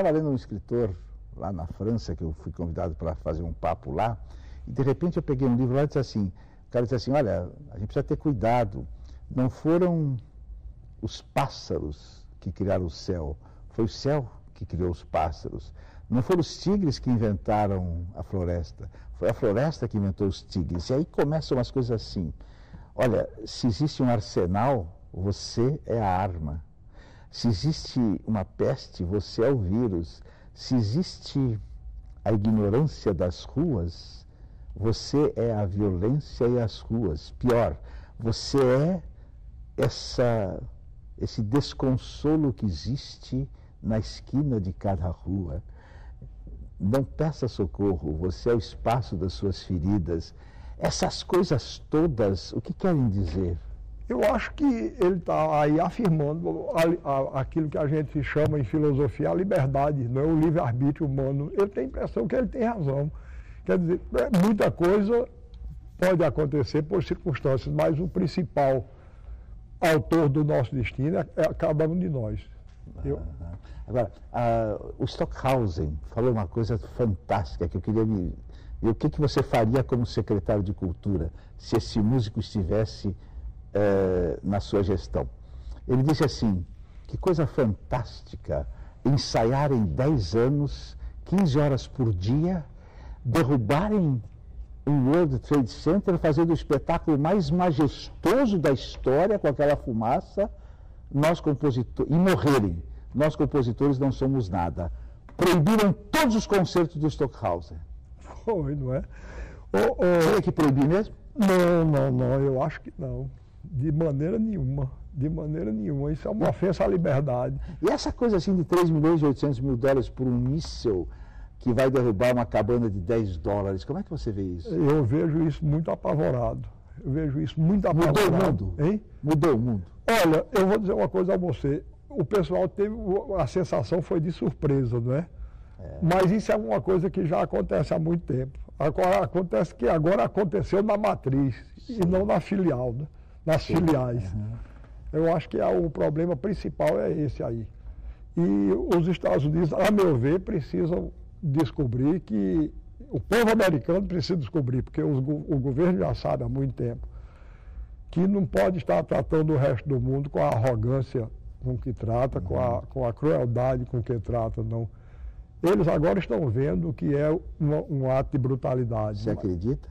estava lendo um escritor lá na França, que eu fui convidado para fazer um papo lá, e de repente eu peguei um livro lá e disse assim, o cara disse assim, olha, a gente precisa ter cuidado, não foram os pássaros que criaram o céu, foi o céu que criou os pássaros. Não foram os tigres que inventaram a floresta, foi a floresta que inventou os tigres. E aí começam umas coisas assim. Olha, se existe um arsenal, você é a arma. Se existe uma peste, você é o vírus. Se existe a ignorância das ruas, você é a violência e as ruas. Pior, você é essa, esse desconsolo que existe na esquina de cada rua. Não peça socorro, você é o espaço das suas feridas. Essas coisas todas, o que querem dizer? Eu acho que ele está aí afirmando a, a, aquilo que a gente chama em filosofia a liberdade, não é o livre-arbítrio humano. Eu tenho a impressão que ele tem razão. Quer dizer, é, muita coisa pode acontecer por circunstâncias, mas o principal autor do nosso destino é, é cada um de nós. Eu... Agora, uh, o Stockhausen falou uma coisa fantástica que eu queria me. E o que, que você faria como secretário de Cultura se esse músico estivesse uh, na sua gestão? Ele disse assim: que coisa fantástica ensaiar em 10 anos, 15 horas por dia, derrubarem um World Trade Center, fazendo o espetáculo mais majestoso da história com aquela fumaça, nós compositores, e morrerem. Nós compositores não somos nada. Proibiram todos os concertos do Stockhausen. Foi, não é? Tinha que proibir mesmo? Não, não, não, eu acho que não. De maneira nenhuma. De maneira nenhuma. Isso é uma ofensa à liberdade. E essa coisa assim de 3 milhões e 800 mil dólares por um míssil que vai derrubar uma cabana de 10 dólares. Como é que você vê isso? Eu vejo isso muito apavorado. Eu vejo isso muito apavorado. Mudou o mundo? Hein? Mudou o mundo. Olha, eu vou dizer uma coisa a você. O pessoal teve, a sensação foi de surpresa, não é? é. Mas isso é uma coisa que já acontece há muito tempo. Agora, acontece que agora aconteceu na matriz Sim. e não na filial, né? Nas Sim. filiais. Uhum. Eu acho que é, o problema principal é esse aí. E os Estados Unidos, a meu ver, precisam descobrir que o povo americano precisa descobrir, porque os, o governo já sabe há muito tempo, que não pode estar tratando o resto do mundo com a arrogância com que trata, com a, com a crueldade com que trata, não. Eles agora estão vendo que é um, um ato de brutalidade. Você acredita?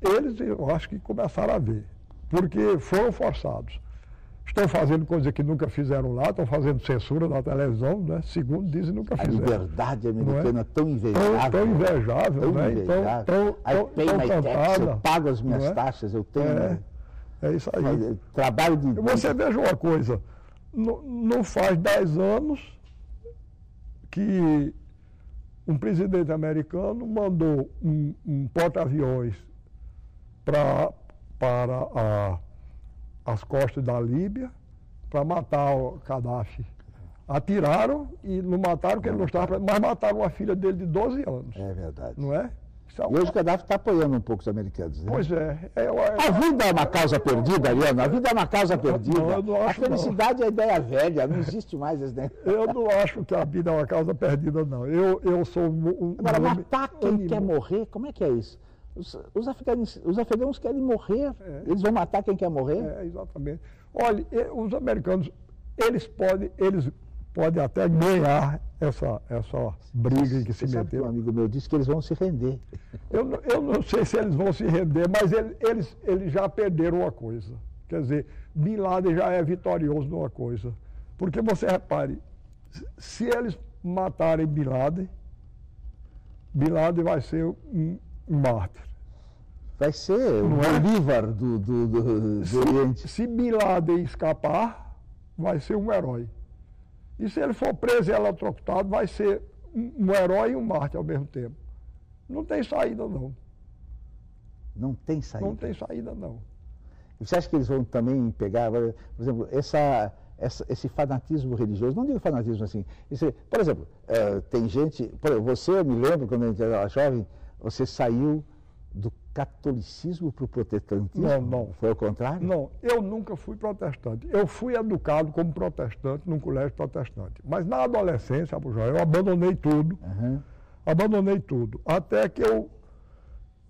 Eles, eu acho que começaram a ver, porque foram forçados. Estão fazendo coisa que nunca fizeram lá, estão fazendo censura na televisão, né? segundo dizem, nunca fizeram. A liberdade americana é? tão invejável. Tão, tão invejável, tão né? Invejável. Tão, tão, I pay tão my tax, eu pago as minhas é? taxas, eu tenho... É, é isso aí. Trabalho de... Você veja uma coisa, não, não faz dez anos que um presidente americano mandou um, um porta-aviões para a as costas da Líbia para matar o Gaddafi. Atiraram e não mataram porque ele não estava, mas mataram a filha dele de 12 anos. É verdade. Não é? é hoje o Gaddafi está apoiando um pouco os americanos. Né? Pois é. é, é a vida é uma causa perdida, Ariano. A vida é uma causa perdida. Não, não a felicidade não. é ideia velha, não existe mais esse negócio. Eu não acho que a vida é uma causa perdida, não. Eu, eu sou um. Agora, matar quem animal. quer morrer, como é que é isso? Os, os, afegãos, os afegãos querem morrer. É. Eles vão matar quem quer morrer? É, exatamente. Olha, os americanos, eles podem, eles podem até ganhar essa, essa briga que se meteu. Um amigo meu disse que eles vão se render. Eu, eu não sei se eles vão se render, mas eles, eles, eles já perderam uma coisa. Quer dizer, Bin Laden já é vitorioso numa coisa. Porque você repare, se eles matarem Bin Laden, Bin Laden vai ser um mártir. Vai ser o é? Bolívar do, do, do, do se, Oriente. Se Bin Laden escapar, vai ser um herói. E se ele for preso e eletrocutado, vai ser um, um herói e um mártir ao mesmo tempo. Não tem saída, não. Não tem saída? Não tem saída, não. Você acha que eles vão também pegar, por exemplo, essa, essa, esse fanatismo religioso, não digo fanatismo assim, esse, por exemplo, é, tem gente, por exemplo, você, eu me lembro quando eu era jovem, você saiu do catolicismo para o protestantismo? Não, não. Foi ao contrário? Não, eu nunca fui protestante. Eu fui educado como protestante num colégio protestante. Mas na adolescência, eu abandonei tudo. Uhum. Abandonei tudo. Até que eu,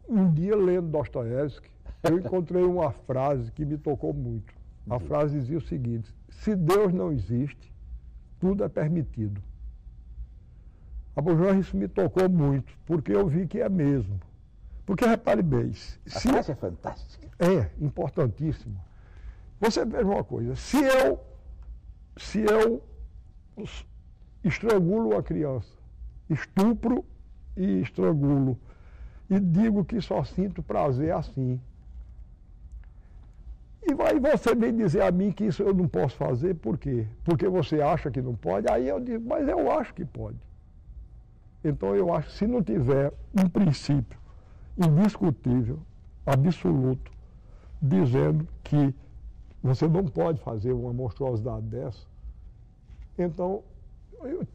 um dia lendo Dostoiévski, eu encontrei uma frase que me tocou muito. A frase dizia o seguinte: se Deus não existe, tudo é permitido. Abu João, isso me tocou muito, porque eu vi que é mesmo. Porque repare bem. A se frase é fantástica. É, importantíssimo. Você veja uma coisa, se eu, se eu estrangulo a criança, estupro e estrangulo, e digo que só sinto prazer assim. E vai você vem dizer a mim que isso eu não posso fazer, por quê? Porque você acha que não pode? Aí eu digo, mas eu acho que pode. Então eu acho que se não tiver um princípio indiscutível, absoluto, dizendo que você não pode fazer uma monstruosidade dessa, então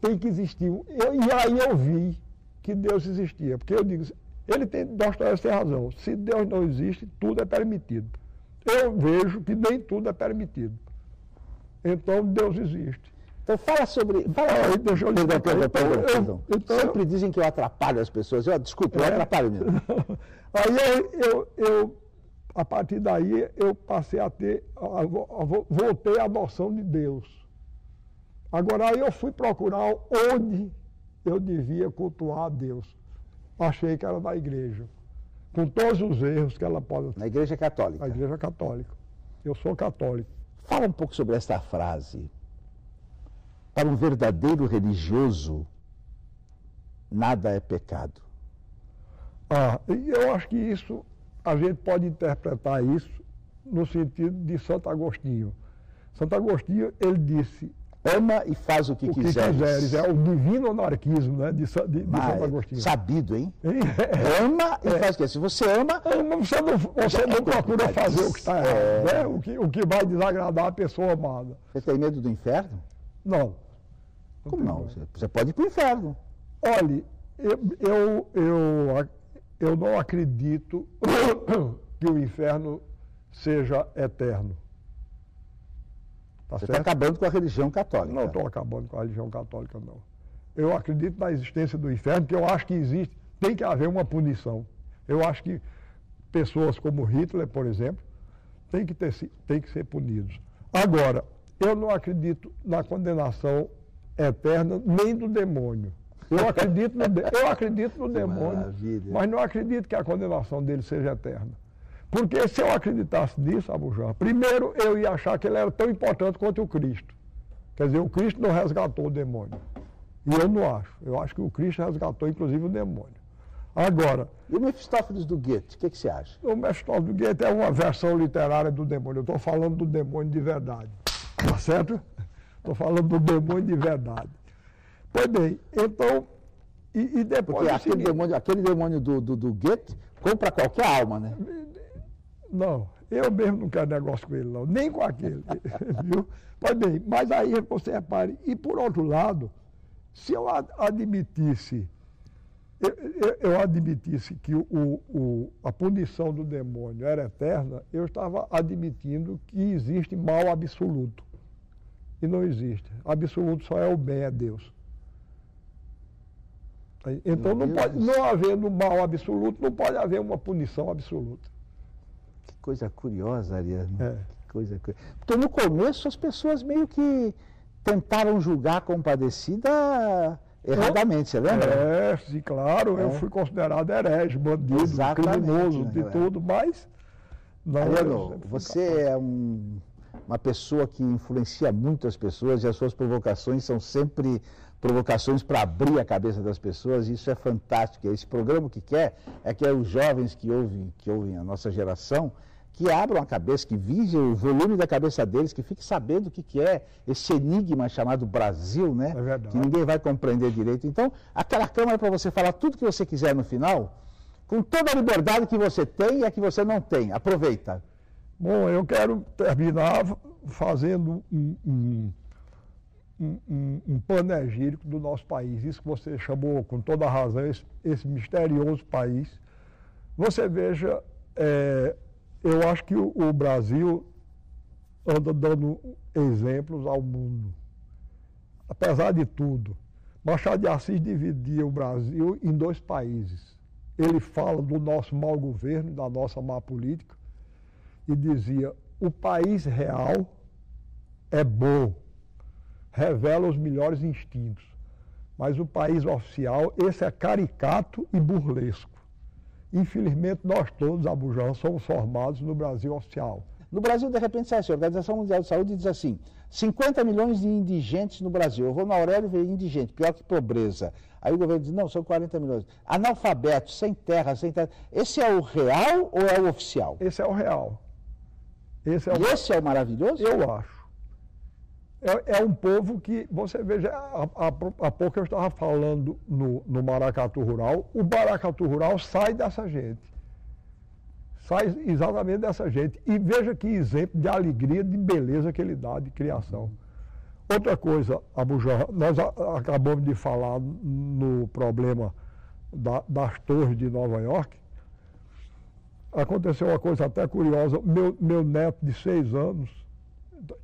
tem que existir. Eu, e aí eu vi que Deus existia. Porque eu digo, ele tem, Dostoiévski tem razão. Se Deus não existe, tudo é permitido. Eu vejo que nem tudo é permitido. Então Deus existe. Então fala sobre. Fala, aí, deixa eu perdão, perdão, perdão, perdão, então, Sempre dizem que eu atrapalho as pessoas. Eu, desculpe, eu é? atrapalho mesmo. aí eu, eu, a partir daí, eu passei a ter, a, a, voltei à noção de Deus. Agora aí eu fui procurar onde eu devia cultuar a Deus. Achei que era na igreja. Com todos os erros que ela pode. Na igreja católica. Na igreja católica. Eu sou católico. Fala um pouco sobre esta frase. Para um verdadeiro religioso, nada é pecado. Ah, eu acho que isso, a gente pode interpretar isso no sentido de Santo Agostinho. Santo Agostinho, ele disse, ama e faz o que, o que quiseres. quiseres. É o divino anarquismo né, de, de, de Santo Agostinho. Sabido, hein? É. Ama e é. faz o que? Se você ama. Você não, você não procura fazer o que está errado, é. né? o, que, o que vai desagradar a pessoa amada. Você tem medo do inferno? Não. Como não? Você pode ir para o inferno. Olhe, eu, eu, eu, eu não acredito que o inferno seja eterno. Tá Você está acabando com a religião católica. Não estou acabando com a religião católica, não. Eu acredito na existência do inferno, porque eu acho que existe, tem que haver uma punição. Eu acho que pessoas como Hitler, por exemplo, têm que, ter, têm que ser punidos. Agora, eu não acredito na condenação eterna, nem do demônio. Eu acredito no, eu acredito no demônio, Maravilha. mas não acredito que a condenação dele seja eterna. Porque se eu acreditasse nisso, Abu João, primeiro eu ia achar que ele era tão importante quanto o Cristo. Quer dizer, o Cristo não resgatou o demônio. E eu não acho. Eu acho que o Cristo resgatou, inclusive, o demônio. Agora. E o Mefistófeles do Goethe, o que, que, você acha? O Mefistófeles do Goethe é uma versão literária do demônio. Eu estou falando do demônio de verdade. Tá certo? Estou falando do demônio de verdade. Pois bem, então, e, e depois. Porque aquele, seguinte, demônio, aquele demônio do, do, do Goethe compra qualquer alma, né? Não, eu mesmo não quero negócio com ele, não, nem com aquele. viu? Pois bem, mas aí você repare, e por outro lado, se eu admitisse, eu, eu, eu admitisse que o, o, a punição do demônio era eterna, eu estava admitindo que existe mal absoluto e não existe. Absoluto só é o bem, é Deus. Então, não, pode, não havendo mal absoluto, não pode haver uma punição absoluta. Que coisa curiosa, Ariano. É. Que coisa Porque no começo as pessoas meio que tentaram julgar a compadecida erradamente, você lembra? É, sim, claro. É. Eu fui considerado herege, bandido, Exatamente, criminoso, de tudo, mas. Não, Ariano, você é um uma pessoa que influencia muito as pessoas e as suas provocações são sempre provocações para abrir a cabeça das pessoas, e isso é fantástico. Esse programa que quer é que é os jovens que ouvem, que ouvem a nossa geração, que abram a cabeça, que vigiem o volume da cabeça deles, que fiquem sabendo o que, que é esse enigma chamado Brasil, né? É que ninguém vai compreender direito. Então, aquela câmara é para você falar tudo que você quiser no final, com toda a liberdade que você tem e a que você não tem. Aproveita. Bom, eu quero terminar fazendo um, um, um, um panegírico do nosso país. Isso que você chamou com toda razão, esse, esse misterioso país, Você veja, é, eu acho que o, o Brasil anda dando exemplos ao mundo. Apesar de tudo, Machado de Assis dividia o Brasil em dois países. Ele fala do nosso mau governo, da nossa má política, e dizia: o país real é bom, revela os melhores instintos, mas o país oficial, esse é caricato e burlesco. Infelizmente, nós todos, Abujão, somos formados no Brasil oficial. No Brasil, de repente, sai assim, a Organização Mundial de Saúde diz assim, 50 milhões de indigentes no Brasil. Eu vou na Aurélio e vejo indigente, pior que pobreza. Aí o governo diz, não, são 40 milhões. Analfabetos, sem terra, sem terra. Esse é o real ou é o oficial? Esse é o real. Esse é o... E esse é o maravilhoso? Eu acho. É, é, um povo que, você veja, há, pouco eu estava falando no, no Maracatu Rural, o Maracatu Rural sai dessa gente. Sai exatamente dessa gente. E veja que exemplo de alegria, de beleza que ele dá, de criação. Outra coisa, Abujan, nós acabamos de falar no problema da, das torres de Nova York. Aconteceu uma coisa até curiosa. Meu, meu neto de seis anos,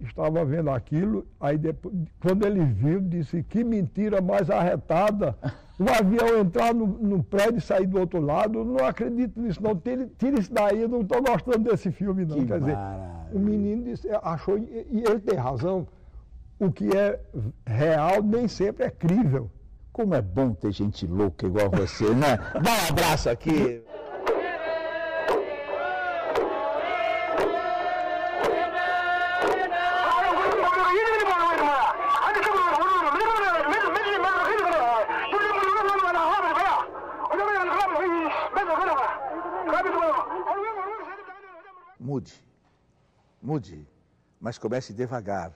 estava vendo aquilo, aí depois, quando ele viu, disse, que mentira mais arretada, um avião entrar no, no prédio e sair do outro lado, não acredito nisso não, tira, tira isso daí, eu não estou gostando desse filme não. Que Quer dizer, o menino disse, achou, e ele tem razão, o que é real nem sempre é crível. Como é bom ter gente louca igual você, né? Dá um abraço aqui. Mude, mude, mas comece devagar,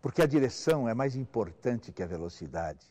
porque a direção é mais importante que a velocidade.